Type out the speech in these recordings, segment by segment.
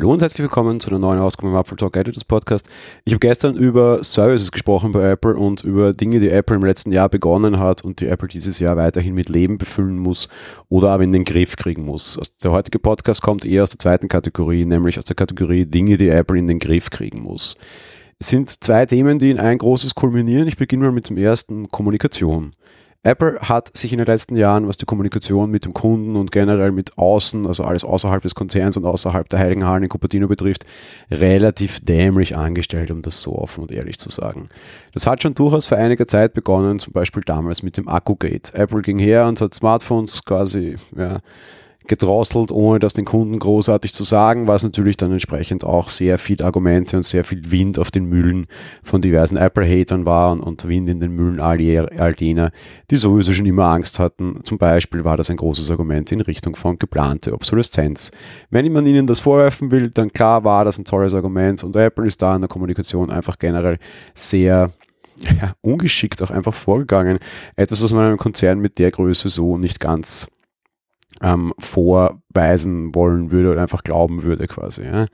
Hallo und herzlich willkommen zu einer neuen Ausgabe im Apple Talk Editors Podcast. Ich habe gestern über Services gesprochen bei Apple und über Dinge, die Apple im letzten Jahr begonnen hat und die Apple dieses Jahr weiterhin mit Leben befüllen muss oder aber in den Griff kriegen muss. Der heutige Podcast kommt eher aus der zweiten Kategorie, nämlich aus der Kategorie Dinge, die Apple in den Griff kriegen muss. Es sind zwei Themen, die in ein großes kulminieren. Ich beginne mal mit dem ersten, Kommunikation. Apple hat sich in den letzten Jahren, was die Kommunikation mit dem Kunden und generell mit außen, also alles außerhalb des Konzerns und außerhalb der Heiligen Hallen in Cupertino betrifft, relativ dämlich angestellt, um das so offen und ehrlich zu sagen. Das hat schon durchaus vor einiger Zeit begonnen, zum Beispiel damals mit dem Akkugate. Apple ging her und hat Smartphones quasi, ja, gedrosselt, ohne das den Kunden großartig zu sagen, was natürlich dann entsprechend auch sehr viel Argumente und sehr viel Wind auf den Mühlen von diversen Apple-Hatern war und, und, Wind in den Mühlen all, all jener, die sowieso schon immer Angst hatten. Zum Beispiel war das ein großes Argument in Richtung von geplante Obsoleszenz. Wenn man ihnen das vorwerfen will, dann klar war das ein tolles Argument und Apple ist da in der Kommunikation einfach generell sehr ja, ungeschickt auch einfach vorgegangen. Etwas, was man einem Konzern mit der Größe so nicht ganz ähm, vorweisen wollen würde oder einfach glauben würde quasi. Ja.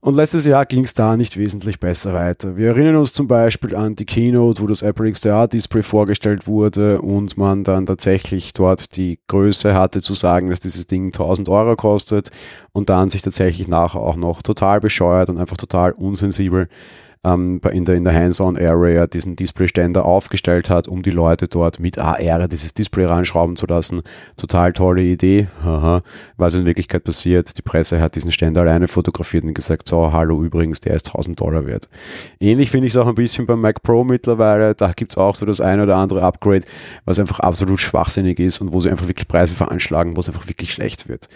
Und letztes Jahr ging es da nicht wesentlich besser weiter. Wir erinnern uns zum Beispiel an die Keynote, wo das Apple XDR-Display vorgestellt wurde und man dann tatsächlich dort die Größe hatte zu sagen, dass dieses Ding 1000 Euro kostet und dann sich tatsächlich nachher auch noch total bescheuert und einfach total unsensibel ähm, in der, in der Hands-on-Area diesen Displayständer aufgestellt hat, um die Leute dort mit AR dieses Display reinschrauben zu lassen. Total tolle Idee. Aha. Was in Wirklichkeit passiert, die Presse hat diesen Ständer alleine fotografiert und gesagt, so, hallo übrigens, der ist 1000 Dollar wert. Ähnlich finde ich es auch ein bisschen beim Mac Pro mittlerweile. Da gibt es auch so das eine oder andere Upgrade, was einfach absolut schwachsinnig ist und wo sie einfach wirklich Preise veranschlagen, wo es einfach wirklich schlecht wird.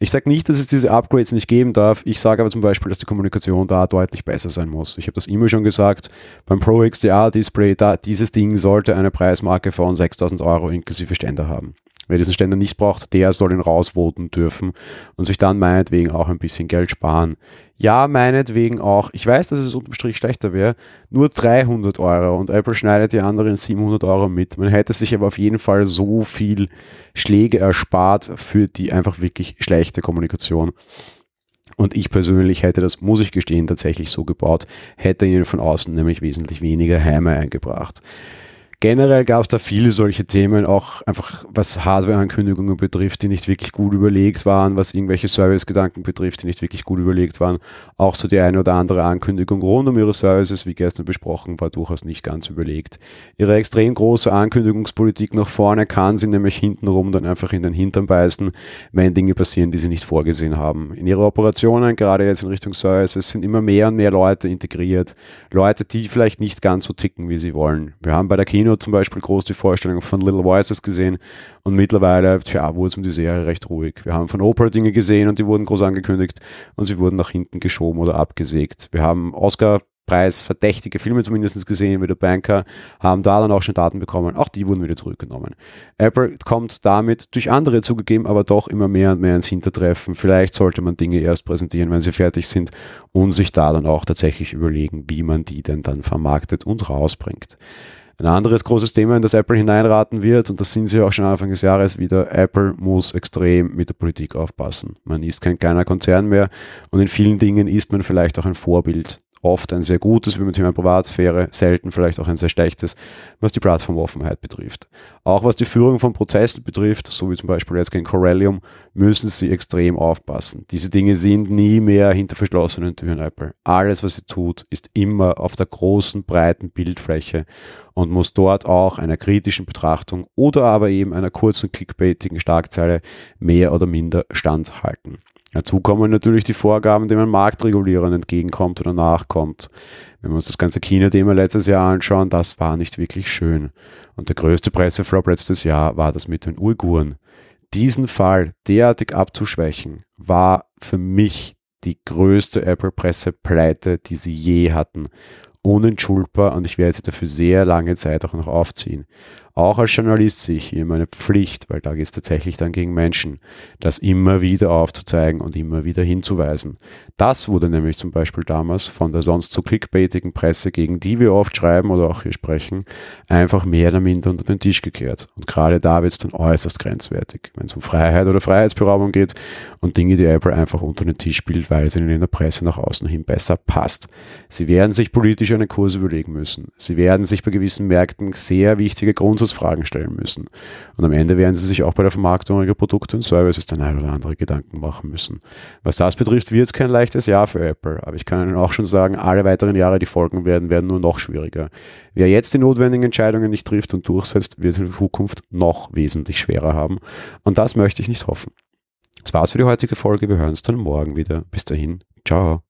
Ich sage nicht, dass es diese Upgrades nicht geben darf. Ich sage aber zum Beispiel, dass die Kommunikation da deutlich besser sein muss. Ich habe das immer schon gesagt. Beim Pro XDR Display, da, dieses Ding sollte eine Preismarke von 6000 Euro inklusive Ständer haben. Wer diesen Ständer nicht braucht, der soll ihn rausvoten dürfen und sich dann meinetwegen auch ein bisschen Geld sparen. Ja, meinetwegen auch. Ich weiß, dass es unterm Strich schlechter wäre. Nur 300 Euro und Apple schneidet die anderen 700 Euro mit. Man hätte sich aber auf jeden Fall so viel Schläge erspart für die einfach wirklich schlechte Kommunikation. Und ich persönlich hätte das, muss ich gestehen, tatsächlich so gebaut, hätte ihnen von außen nämlich wesentlich weniger Heime eingebracht. Generell gab es da viele solche Themen, auch einfach was Hardware-Ankündigungen betrifft, die nicht wirklich gut überlegt waren, was irgendwelche Service-Gedanken betrifft, die nicht wirklich gut überlegt waren. Auch so die eine oder andere Ankündigung rund um ihre Services, wie gestern besprochen, war durchaus nicht ganz überlegt. Ihre extrem große Ankündigungspolitik nach vorne kann sie nämlich hintenrum dann einfach in den Hintern beißen, wenn Dinge passieren, die sie nicht vorgesehen haben. In ihre Operationen, gerade jetzt in Richtung Services, sind immer mehr und mehr Leute integriert. Leute, die vielleicht nicht ganz so ticken, wie sie wollen. Wir haben bei der Kino Kino zum Beispiel groß die Vorstellung von Little Voices gesehen und mittlerweile tja, wurde es um die Serie recht ruhig. Wir haben von Oprah Dinge gesehen und die wurden groß angekündigt und sie wurden nach hinten geschoben oder abgesägt. Wir haben Oscar preisverdächtige Filme zumindest gesehen, wie der Banker, haben da dann auch schon Daten bekommen. Auch die wurden wieder zurückgenommen. Apple kommt damit durch andere zugegeben, aber doch immer mehr und mehr ins Hintertreffen. Vielleicht sollte man Dinge erst präsentieren, wenn sie fertig sind und sich da dann auch tatsächlich überlegen, wie man die denn dann vermarktet und rausbringt. Ein anderes großes Thema, in das Apple hineinraten wird, und das sind sie auch schon Anfang des Jahres wieder, Apple muss extrem mit der Politik aufpassen. Man ist kein kleiner Konzern mehr und in vielen Dingen ist man vielleicht auch ein Vorbild oft ein sehr gutes wie mit Thema Privatsphäre, selten vielleicht auch ein sehr schlechtes, was die Plattformoffenheit betrifft. Auch was die Führung von Prozessen betrifft, so wie zum Beispiel jetzt gegen Corellium, müssen sie extrem aufpassen. Diese Dinge sind nie mehr hinter verschlossenen Türen Apple. Alles, was sie tut, ist immer auf der großen, breiten Bildfläche und muss dort auch einer kritischen Betrachtung oder aber eben einer kurzen, clickbaitigen Starkzeile mehr oder minder standhalten. Dazu kommen natürlich die Vorgaben, denen man Marktregulierern entgegenkommt oder nachkommt. Wenn wir uns das ganze China-Thema letztes Jahr anschauen, das war nicht wirklich schön. Und der größte Presseflop letztes Jahr war das mit den Uiguren. Diesen Fall derartig abzuschwächen, war für mich die größte Apple-Presse-Pleite, die sie je hatten. Unentschuldbar und ich werde sie dafür sehr lange Zeit auch noch aufziehen. Auch als Journalist sehe ich hier meine Pflicht, weil da geht es tatsächlich dann gegen Menschen, das immer wieder aufzuzeigen und immer wieder hinzuweisen. Das wurde nämlich zum Beispiel damals von der sonst so clickbaitigen Presse, gegen die wir oft schreiben oder auch hier sprechen, einfach mehr oder minder unter den Tisch gekehrt. Und gerade da wird es dann äußerst grenzwertig, wenn es um Freiheit oder Freiheitsberaubung geht und Dinge, die Apple einfach unter den Tisch spielt, weil es ihnen in der Presse nach außen hin besser passt. Sie werden sich politisch einen Kurs überlegen müssen. Sie werden sich bei gewissen Märkten sehr wichtige Grundsatzfragen stellen müssen. Und am Ende werden sie sich auch bei der Vermarktung ihrer Produkte und Services dann ein oder andere Gedanken machen müssen. Was das betrifft, wird es kein leichtes Jahr für Apple. Aber ich kann Ihnen auch schon sagen, alle weiteren Jahre, die folgen werden, werden nur noch schwieriger. Wer jetzt die notwendigen Entscheidungen nicht trifft und durchsetzt, wird es in Zukunft noch wesentlich schwerer haben. Und das möchte ich nicht hoffen. Das war's für die heutige Folge. Wir hören uns dann morgen wieder. Bis dahin. Ciao.